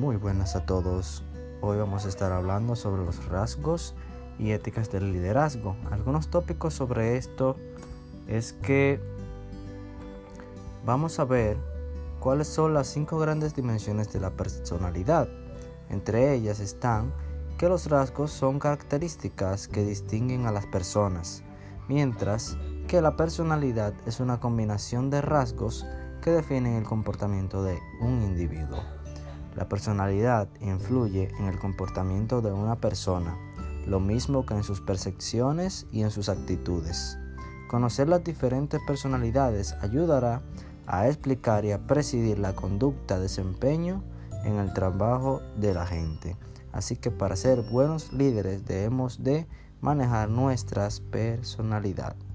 Muy buenas a todos. Hoy vamos a estar hablando sobre los rasgos y éticas del liderazgo. Algunos tópicos sobre esto es que vamos a ver cuáles son las cinco grandes dimensiones de la personalidad. Entre ellas están que los rasgos son características que distinguen a las personas, mientras que la personalidad es una combinación de rasgos que definen el comportamiento de un individuo. La personalidad influye en el comportamiento de una persona, lo mismo que en sus percepciones y en sus actitudes. Conocer las diferentes personalidades ayudará a explicar y a presidir la conducta, desempeño en el trabajo de la gente. Así que para ser buenos líderes debemos de manejar nuestras personalidades.